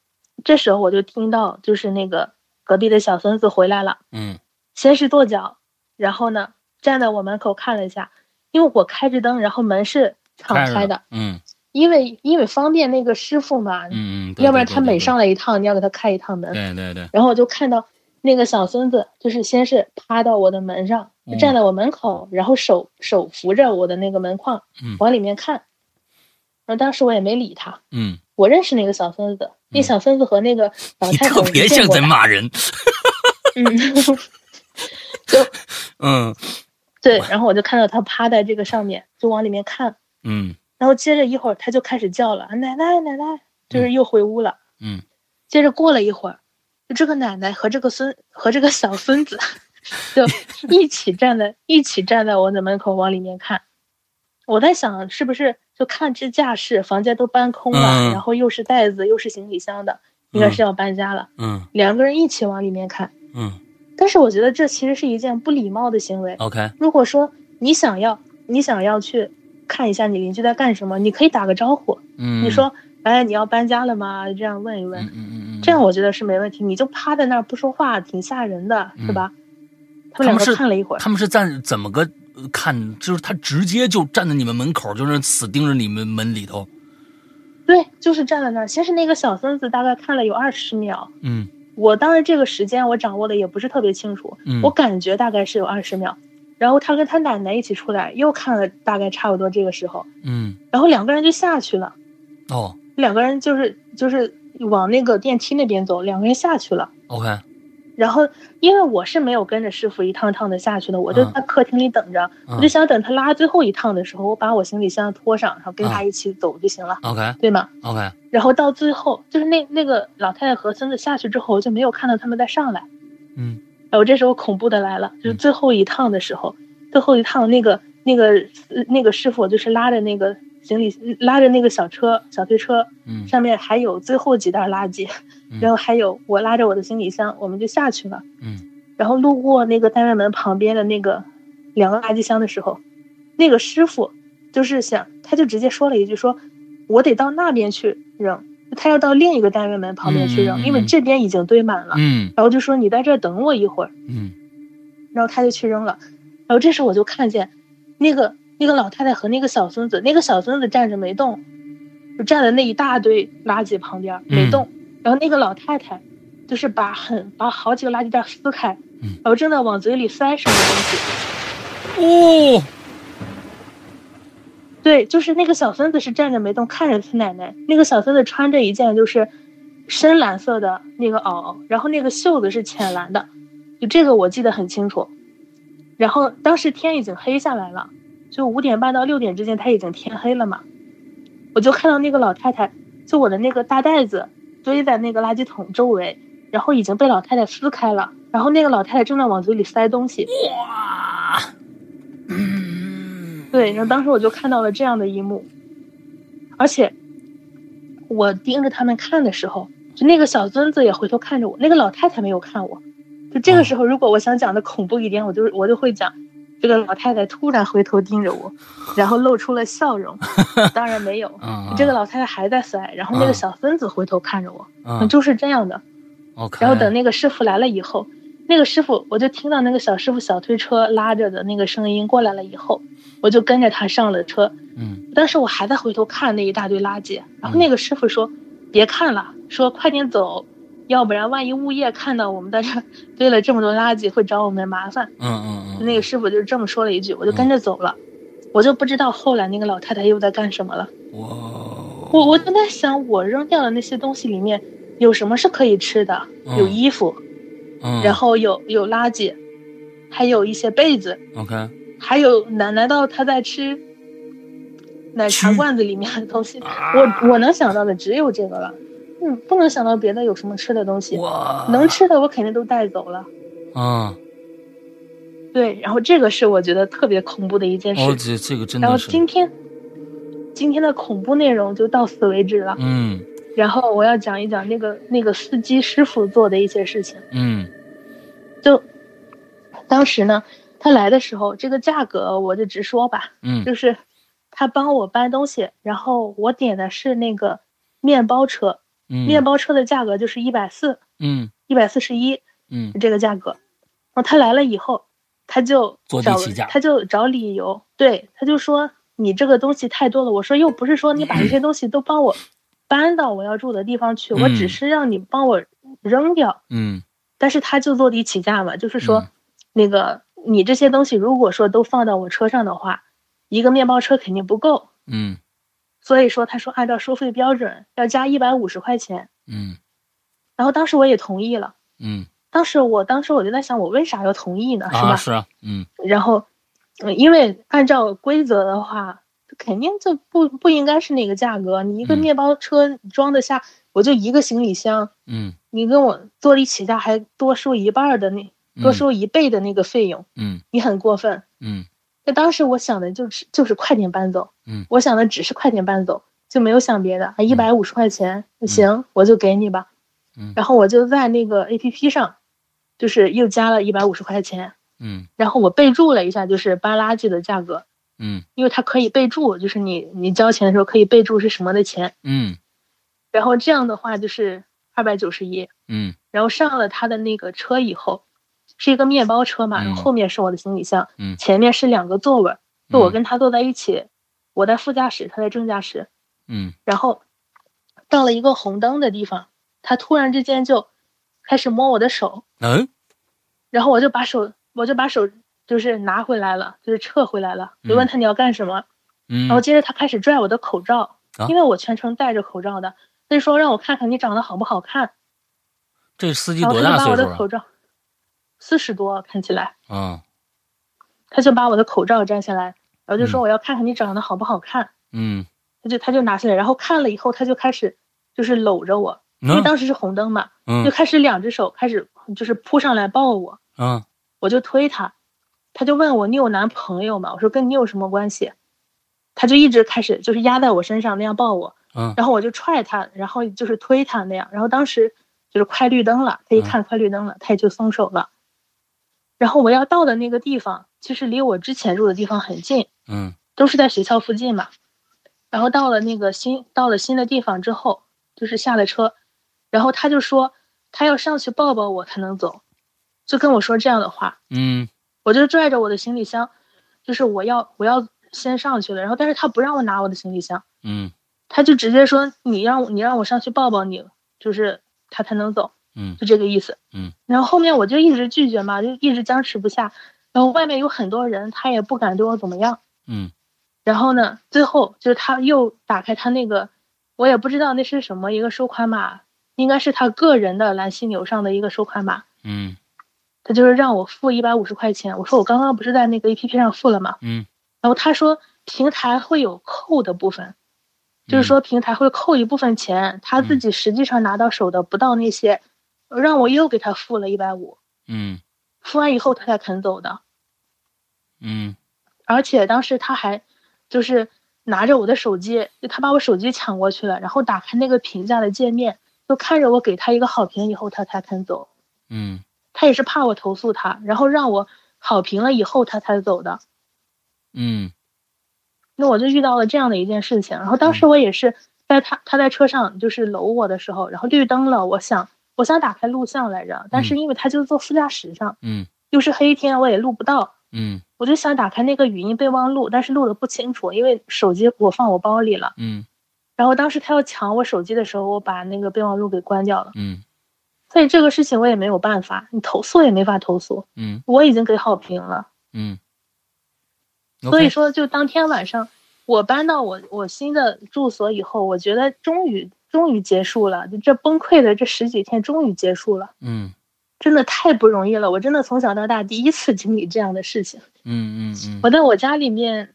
这时候我就听到，就是那个隔壁的小孙子回来了，嗯。先是跺脚，然后呢站在我门口看了一下，因为我开着灯，然后门是敞开的，嗯。因为因为方便那个师傅嘛，嗯嗯，要不然他每上来一趟，你要给他开一趟门。对对对，然后我就看到那个小孙子，就是先是趴到我的门上，站在我门口，然后手手扶着我的那个门框，嗯。往里面看。然后当时我也没理他，嗯，我认识那个小孙子，那小孙子和那个老太太特别像在骂人，嗯，就 嗯。对，然后我就看到他趴在这个上面，就往里面看，嗯。然后接着一会儿他就开始叫了，奶奶奶奶，就是又回屋了。嗯。接着过了一会儿，就这个奶奶和这个孙和这个小孙子 就一起站在一起站在我的门口往里面看。我在想，是不是就看这架势，房间都搬空了，嗯然后又是袋子又是行李箱的，应该是要搬家了。嗯两个人一起往里面看，嗯但是我觉得这其实是一件不礼貌的行为。，OK，如果说你想要你想要去看一下你邻居在干什么，你可以打个招呼，嗯，你说，哎，你要搬家了吗？这样问一问。嗯嗯嗯嗯，这样我觉得是没问题，你就趴在那儿不说话，挺吓人的，是吧？他们两个看了一会儿，他们是站怎么个呃看？就是他直接就站在你们门口，就是死盯着你们门里头。对，就是站在那儿。先是那个小孙子大概看了有二十秒，嗯我当时这个时间我掌握的也不是特别清楚，嗯，我感觉大概是有二十秒。然后他跟他奶奶一起出来，又看了大概差不多这个时候，嗯然后两个人就下去了，哦两个人就是就是往那个电梯那边走，两个人下去了。，OK，然后，因为我是没有跟着师傅一趟趟的下去的，我就嗯。在客厅里等着，嗯我就想等他拉最后一趟的时候，我把我行李箱拖上，然后跟他嗯一起走就行了，OK。对吗？OK，然后到最后，就是那那个老太太和孙子下去之后，我就没有看到他们再上来。嗯。然后这时候恐怖的来了，就是嗯。最后一趟的时候，最后一趟那个那个呃那个师傅就是拉着那个行李拉着那个小车小推车，嗯上面还有最后几袋垃圾，嗯然后还有我拉着我的行李箱，我们就下去了。嗯然后路过那个单元门旁边的那个两个垃圾箱的时候，那个师傅就是想，他就直接说了一句说：“我得到那边去扔。”他要到另一个单元门旁边去扔，因为这边已经堆满了。嗯然后就说：“你在这儿等我一会儿。嗯”然后他就去扔了。然后这时候我就看见那个那个老太太和那个小孙子，那个小孙子站着没动，就站在那一大堆垃圾旁边没动。然后那个老太太就是把很把好几个垃圾袋撕开，嗯然后正在往嘴里塞什么东西。哦，对，就是那个小孙子是站着没动，看着他奶奶。那个小孙子穿着一件就是深蓝色的那个袄，然后那个袖子是浅蓝的，就这个我记得很清楚。然后当时天已经黑下来了，就五点半到六点之间，他已经天黑了嘛。我就看到那个老太太，就我的那个大袋子堆在那个垃圾桶周围，然后已经被老太太撕开了，然后那个老太太正在往嘴里塞东西。哇，嗯，对，然后当时我就看到了这样的一幕，而且我盯着他们看的时候，就那个小孙子也回头看着我，那个老太太没有看我。就这个时候，如果我想讲的恐怖一点，我就我就会讲，这个老太太突然回头盯着我，然后露出了笑容。当然没有，嗯，这个老太太还在塞，然后那嗯个小孙子回头看着我，嗯就是这样的。然后等那个师傅来了以后，那个师傅我就听到那个小师傅小推车拉着的那个声音过来了以后，我就跟着他上了车。嗯当时我还在回头看那一大堆垃圾，然后那个师傅说：“别看了，说快点走，要不然万一物业看到我们在这堆了这么多垃圾，会找我们麻烦。嗯嗯嗯，那个师傅就这么说了一句，我就跟着走了。我就不知道后来那个老太太又在干什么了。哇，我我就在想，我扔掉的那些东西里面有什么是可以吃的？嗯有衣服，嗯，然后有有垃圾，还有一些被子，OK，还有难难道他在吃奶茶罐子里面的东西？我我能想到的只有这个了，嗯，不能想到别的有什么吃的东西。能吃的我肯定都带走了。啊，对，然后这个是我觉得特别恐怖的一件事。哦，这这个真然后，今天今天的恐怖内容就到此为止了。嗯然后我要讲一讲那个那个司机师傅做的一些事情。嗯就当时呢，他来的时候，这个价格我就直说吧，嗯就是他帮我搬东西，然后我点的是那个面包车，面包车的价格就是一百四，嗯，一百四十一，嗯，这个价格。然后他来了以后，他就找他就找理由，对，他就说你这个东西太多了。我说又不是说你把这些东西都帮我搬到我要住的地方去，我只是让你帮我扔掉，嗯。但是他就坐地起价嘛，就是说，那个你这些东西如果说都放到我车上的话，一个面包车肯定不够，嗯。所以说，他说按照收费标准要加一百五十块钱，嗯。然后当时我也同意了，嗯。当时我当时我就在想，我为啥要同意呢？是吧？是啊，嗯。然后，因为按照规则的话，肯定就不不应该是那个价格。你一个面包车装得下，我就一个行李箱，嗯。你跟我坐地起价还多收一半的那多收一倍的那个费用，嗯。你很过分，嗯。那当时我想的就是就是快点搬走，嗯。我想的只是快点搬走，就没有想别的。啊，一百五十块钱，行，我就给你吧。嗯。然后我就在那个 A P P 上。就是又加了一百五十块钱，嗯，然后我备注了一下，就是搬垃圾的价格，嗯，因为它可以备注，就是你你交钱的时候可以备注是什么的钱，嗯，然后这样的话就是二百九十一，嗯，然后上了他的那个车以后，是一个面包车嘛，然后后面是我的行李箱，嗯，前面是两个座位，就我跟他坐在一起，我在副驾驶，他在正驾驶，嗯，然后到了一个红灯的地方，他突然之间就。开始摸我的手，嗯，然后我就把手，我就把手就是拿回来了，就是撤回来了。就问他你要干什么，嗯，然后接着他开始拽我的口罩，因为我全程戴着口罩的，他就说让我看看你长得好不好看。这司机多大岁数啊？四十多，看起来。嗯，他就把我的口罩摘下来，然后就说我要看看你长得好不好看。嗯，他就他就拿下来，然后看了以后，他就开始就是搂着我。因为当时是红灯嘛，就开始两只手开始就是扑上来抱我，嗯，我就推他，他就问我你有男朋友吗？我说跟你有什么关系？他就一直开始就是压在我身上那样抱我，嗯，然后我就踹他，然后就是推他那样，然后当时就是快绿灯了，他一看快绿灯了，他也就松手了。然后我要到的那个地方其实离我之前住的地方很近，嗯，都是在学校附近嘛。然后到了那个新到了新的地方之后，就是下了车。然后他就说，他要上去抱抱我才能走，就跟我说这样的话。嗯，我就拽着我的行李箱，就是我要我要先上去了。然后，但是他不让我拿我的行李箱。嗯，他就直接说你让你让我上去抱抱你，就是他才能走。嗯，就这个意思。嗯，然后后面我就一直拒绝嘛，就一直僵持不下。然后外面有很多人，他也不敢对我怎么样。嗯，然后呢，最后就是他又打开他那个，我也不知道那是什么一个收款码。应该是他个人的蓝犀牛上的一个收款码，嗯，他就是让我付一百五十块钱。我说我刚刚不是在那个 A P P 上付了吗？嗯，然后他说平台会有扣的部分，就是说平台会扣一部分钱，他自己实际上拿到手的不到那些，让我又给他付了一百五，嗯，付完以后他才肯走的，嗯，而且当时他还就是拿着我的手机，就他把我手机抢过去了，然后打开那个评价的界面。就看着我给他一个好评以后，他才肯走。嗯，他也是怕我投诉他，然后让我好评了以后他才走的。嗯，那我就遇到了这样的一件事情。然后当时我也是在他他在车上就是搂我的时候，然后绿灯了，我想我想打开录像来着，但是因为他就坐副驾驶上，嗯，又是黑天，我也录不到。嗯，我就想打开那个语音备忘录，但是录的不清楚，因为手机我放我包里了。嗯。然后当时他要抢我手机的时候，我把那个备忘录给关掉了。嗯，所以这个事情我也没有办法，你投诉也没法投诉。嗯，我已经给好评了。嗯，所以说就当天晚上我搬到我我新的住所以后，我觉得终于终于结束了，就这崩溃的这十几天终于结束了。嗯，真的太不容易了，我真的从小到大第一次经历这样的事情。嗯嗯嗯，我在我家里面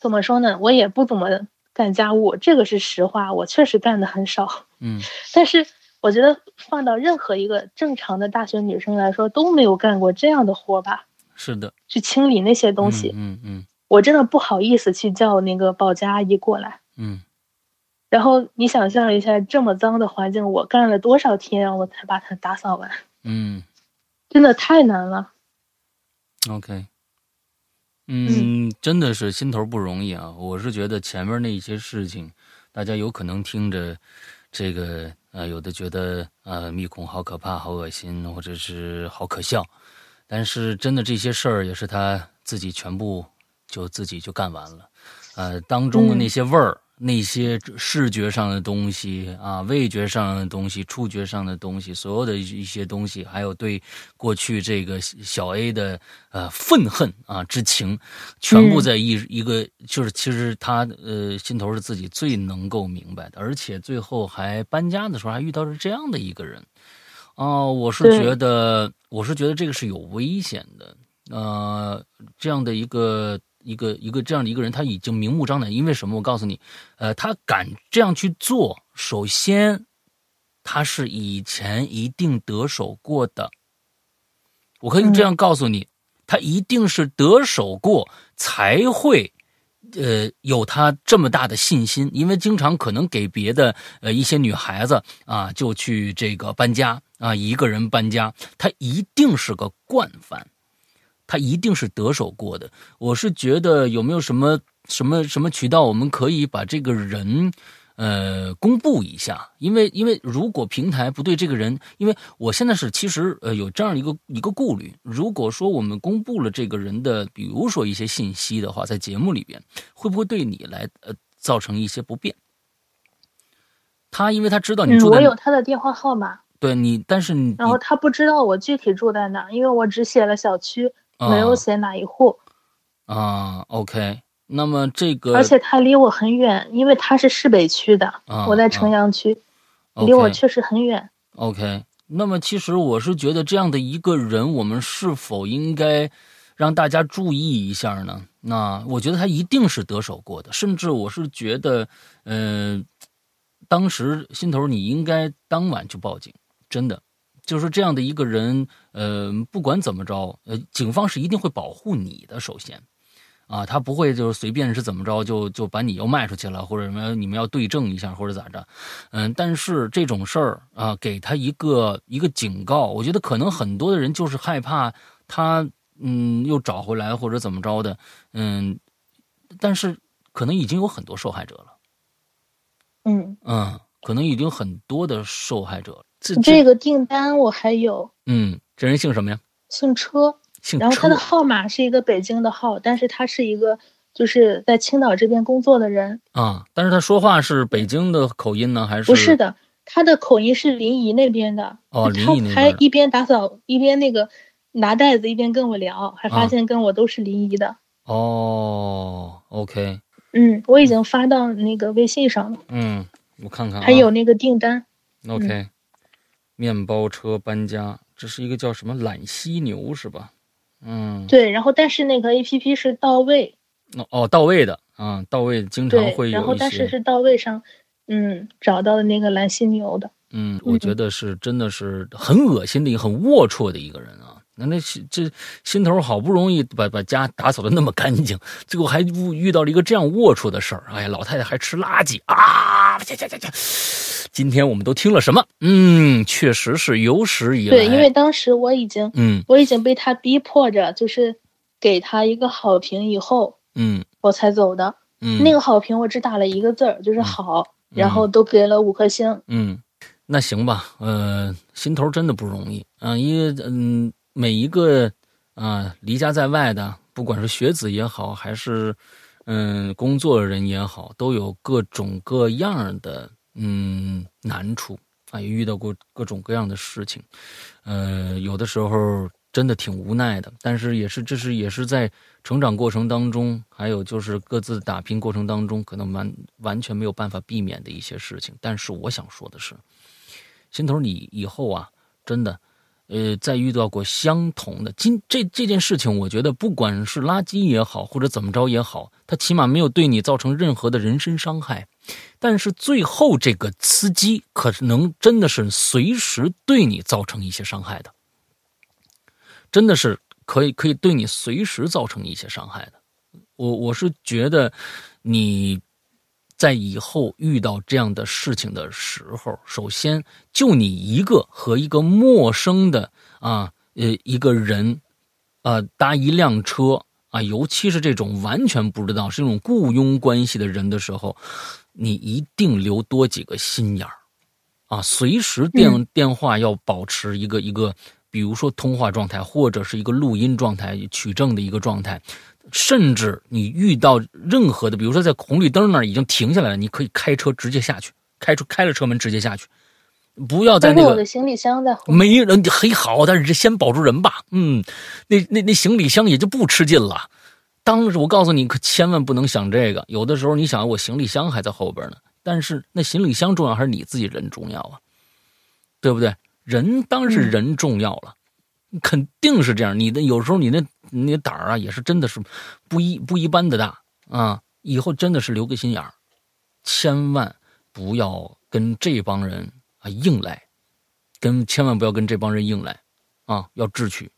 怎么说呢？我也不怎么。干家务，这个是实话，我确实干的很少。嗯，但是我觉得放到任何一个正常的大学女生来说，都没有干过这样的活吧？是的，去清理那些东西。嗯嗯，我真的不好意思去叫那个保洁阿姨过来。嗯，然后你想象一下，这么脏的环境，我干了多少天，我才把它打扫完？嗯，真的太难了。OK。嗯，真的是心头不容易啊！我是觉得前面那些事情，大家有可能听着这个呃，有的觉得呃，密孔好可怕、好恶心，或者是好可笑。但是真的这些事儿也是他自己全部就自己就干完了，呃，当中的那些味儿。那些视觉上的东西啊，味觉上的东西，触觉上的东西，所有的一些东西，还有对过去这个小 A 的呃愤恨啊之情，全部在一一个就是其实他呃心头是自己最能够明白的，而且最后还搬家的时候还遇到了这样的一个人，啊，我是觉得我是觉得这个是有危险的，呃，这样的一个。一个一个这样的一个人，他已经明目张胆，因为什么？我告诉你，呃，他敢这样去做，首先，他是以前一定得手过的。我可以这样告诉你，他一定是得手过，才会，呃，有他这么大的信心。因为经常可能给别的呃一些女孩子啊，就去这个搬家啊，一个人搬家，他一定是个惯犯。他一定是得手过的。我是觉得有没有什么什么什么渠道，我们可以把这个人，呃，公布一下。因为因为如果平台不对这个人，因为我现在是其实呃有这样一个一个顾虑。如果说我们公布了这个人的，比如说一些信息的话，在节目里边，会不会对你来呃造成一些不便？他因为他知道你住，我有他的电话号码。对你，但是你然后他不知道我具体住在哪，因为我只写了小区。没有写哪一户，啊，OK，那么这个，而且他离我很远，因为他是市北区的，我在城阳区，离我确实很远。OK，那么其实我是觉得这样的一个人，我们是否应该让大家注意一下呢？那我觉得他一定是得手过的，甚至我是觉得，呃，当时心头你应该当晚就报警，真的。就是这样的一个人，呃，不管怎么着，呃，警方是一定会保护你的。首先，啊，他不会就是随便是怎么着就就把你又卖出去了，或者什么你们要对证一下或者咋着，嗯，但是这种事儿啊，给他一个一个警告，我觉得可能很多的人就是害怕他，嗯，又找回来或者怎么着的，嗯，但是可能已经有很多受害者了，嗯嗯，可能已经很多的受害者。这个订单我还有，嗯，这人姓什么呀？姓车，姓车然后他的号码是一个北京的号，但是他是一个就是在青岛这边工作的人啊。但是他说话是北京的口音呢，还是不是的？他的口音是临沂那边的哦，临沂那边。他一边打扫一边那个拿袋子，一边跟我聊，还发现跟我都是临沂的。哦，OK，嗯，我已经发到那个微信上了。嗯，我看看，还有那个订单。OK。面包车搬家，这是一个叫什么懒犀牛是吧？嗯，对。然后，但是那个 A P P 是到位。哦哦，到位的啊，到位经常会有然后，但是是到位上，嗯，找到的那个懒犀牛的。嗯，我觉得是真的是很恶心的一个很龌龊的一个人啊。那那这心头好不容易把把家打扫的那么干净，最后还遇到了一个这样龌龊的事儿。哎呀，老太太还吃垃圾啊！去去去去。今天我们都听了什么？嗯，确实是有史以来。对，因为当时我已经，嗯，我已经被他逼迫着，就是给他一个好评以后，嗯，我才走的。嗯，那个好评我只打了一个字儿，就是好，然后都给了五颗星。嗯，那行吧，呃，心头真的不容易啊，因为嗯，每一个啊离家在外的，不管是学子也好，还是嗯工作人也好，都有各种各样的。嗯，难处啊，也遇到过各种各样的事情，呃，有的时候真的挺无奈的，但是也是这是也是在成长过程当中，还有就是各自打拼过程当中，可能完完全没有办法避免的一些事情。但是我想说的是，心头你以后啊，真的。呃，在遇到过相同的今这这件事情，我觉得不管是垃圾也好，或者怎么着也好，他起码没有对你造成任何的人身伤害。但是最后这个司机可能真的是随时对你造成一些伤害的，真的是可以可以对你随时造成一些伤害的。我我是觉得你。在以后遇到这样的事情的时候，首先就你一个和一个陌生的啊呃一个人，啊搭一辆车啊，尤其是这种完全不知道是这种雇佣关系的人的时候，你一定留多几个心眼儿啊，随时电电话要保持一个一个，比如说通话状态，或者是一个录音状态，取证的一个状态。甚至你遇到任何的，比如说在红绿灯那儿已经停下来了，你可以开车直接下去，开出开了车门直接下去，不要在那个。我的行李箱在后。没人很好，但是先保住人吧。嗯，那那那行李箱也就不吃劲了。当时我告诉你，可千万不能想这个。有的时候你想，我行李箱还在后边呢。但是那行李箱重要还是你自己人重要啊？对不对？人当然是人重要了，肯定是这样。你的有时候你那那胆儿啊，也是真的是不一不一般的大啊！以后真的是留个心眼儿，千万不要跟这帮人啊硬来，跟千万不要跟这帮人硬来啊！要智取。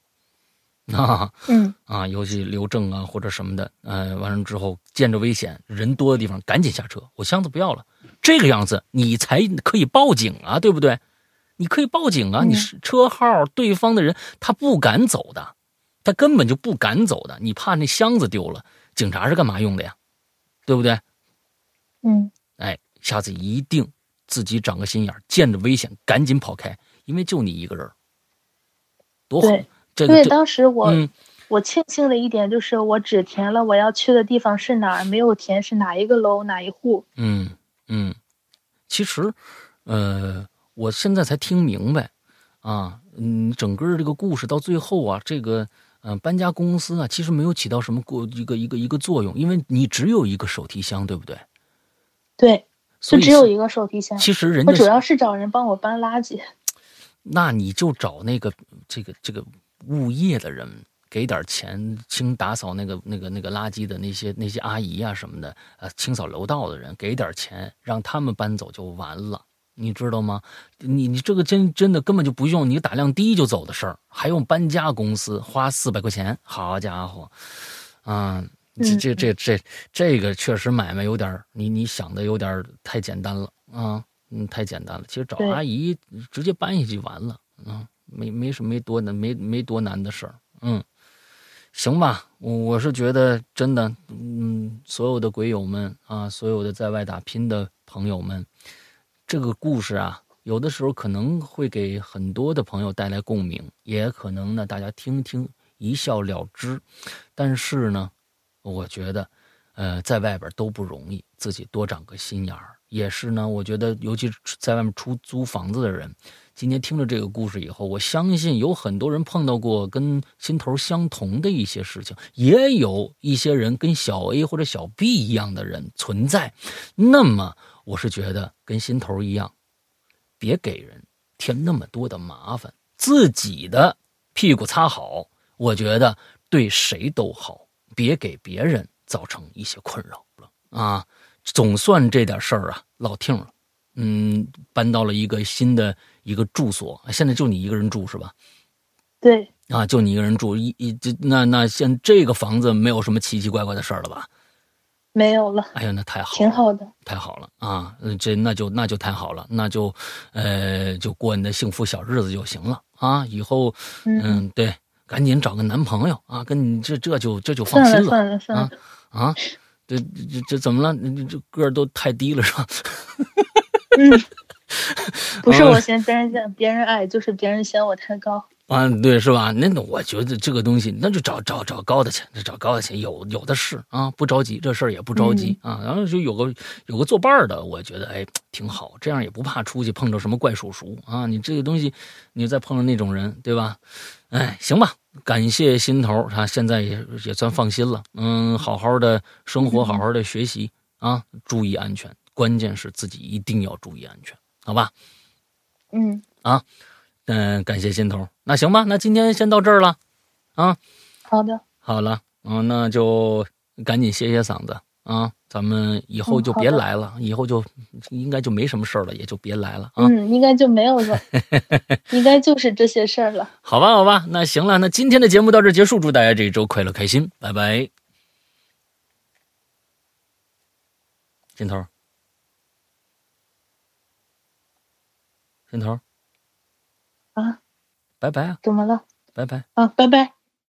啊，嗯啊，尤其刘正啊或者什么的，呃，完了之后见着危险人多的地方赶紧下车，我箱子不要了，这个样子你才可以报警啊，对不对？你可以报警啊，你是车号对方的人他不敢走的，他根本就不敢走的，你怕那箱子丢了，警察是干嘛用的呀？对不对？嗯，哎，下次一定自己长个心眼见着危险赶紧跑开，因为就你一个人，多好。因为当时我，我庆幸的一点就是我只填了我要去的地方是哪儿，没有填是哪一个楼哪一户。嗯嗯，其实，呃，我现在才听明白，啊，嗯，整个这个故事到最后啊，这个，嗯，搬家公司啊，其实没有起到什么过一个一个一个作用，因为你只有一个手提箱，对不对？对，就只有一个手提箱。其实人家主要是找人帮我搬垃圾。那你就找那个这个这个。物业的人给点钱清打扫那个那个那个垃圾的那些那些阿姨啊什么的，呃，清扫楼道的人给点钱，让他们搬走就完了，你知道吗？你你这个真真的根本就不用你打量低就走的事儿，还用搬家公司花四百块钱？好家伙，啊，这这这这这个确实买卖有点你你想的有点太简单了啊，嗯，太简单了。其实找阿姨直接搬下去完了，啊。没没什么没多难没没多难的事儿，嗯，行吧，我我是觉得真的，嗯，所有的鬼友们啊，所有的在外打拼的朋友们，这个故事啊，有的时候可能会给很多的朋友带来共鸣，也可能呢大家听听一笑了之，但是呢，我觉得，呃，在外边都不容易，自己多长个心眼儿，也是呢，我觉得尤其在外面出租房子的人。今天听了这个故事以后，我相信有很多人碰到过跟心头相同的一些事情，也有一些人跟小 A 或者小 B 一样的人存在。那么，我是觉得跟心头一样，别给人添那么多的麻烦，自己的屁股擦好，我觉得对谁都好，别给别人造成一些困扰了啊！总算这点事儿啊，落听了。嗯，搬到了一个新的一个住所，现在就你一个人住是吧？对，啊，就你一个人住，一一这那那现这个房子没有什么奇奇怪怪的事儿了吧？没有了。哎呀，那太好，挺好的，太好了啊！这那就那就太好了，那就呃就过你的幸福小日子就行了啊！以后嗯，对，赶紧找个男朋友啊，跟你这这就这就放心了，算了算了啊，这这这怎么了？你这个儿都太低了是吧？嗯，不是我嫌别人嫌别人矮，就是别人嫌我太高啊，对，是吧？那我觉得这个东西，那就找找找高的去，找高的去，有有的是啊，不着急，这事儿也不着急啊。然后就有个有个作伴的，我觉得哎挺好，这样也不怕出去碰着什么怪叔叔啊。你这个东西，你再碰上那种人，对吧？哎，行吧，感谢心头，他现在也也算放心了。嗯，好好的生活，好好的学习啊，注意安全。关键是自己一定要注意安全，好吧？嗯啊，嗯，感谢心头。那行吧，那今天先到这儿了，啊，好的，好了，嗯，那就赶紧歇歇嗓子啊，咱们以后就别来了，以后就应该就没什么事儿了，也就别来了啊。嗯，应该就没有了，应该就是这些事儿了。好吧，好吧，那行了，那今天的节目到这结束，祝大家这一周快乐开心，拜拜，心头。心头，啊，拜拜啊！怎么了？拜拜啊，拜拜。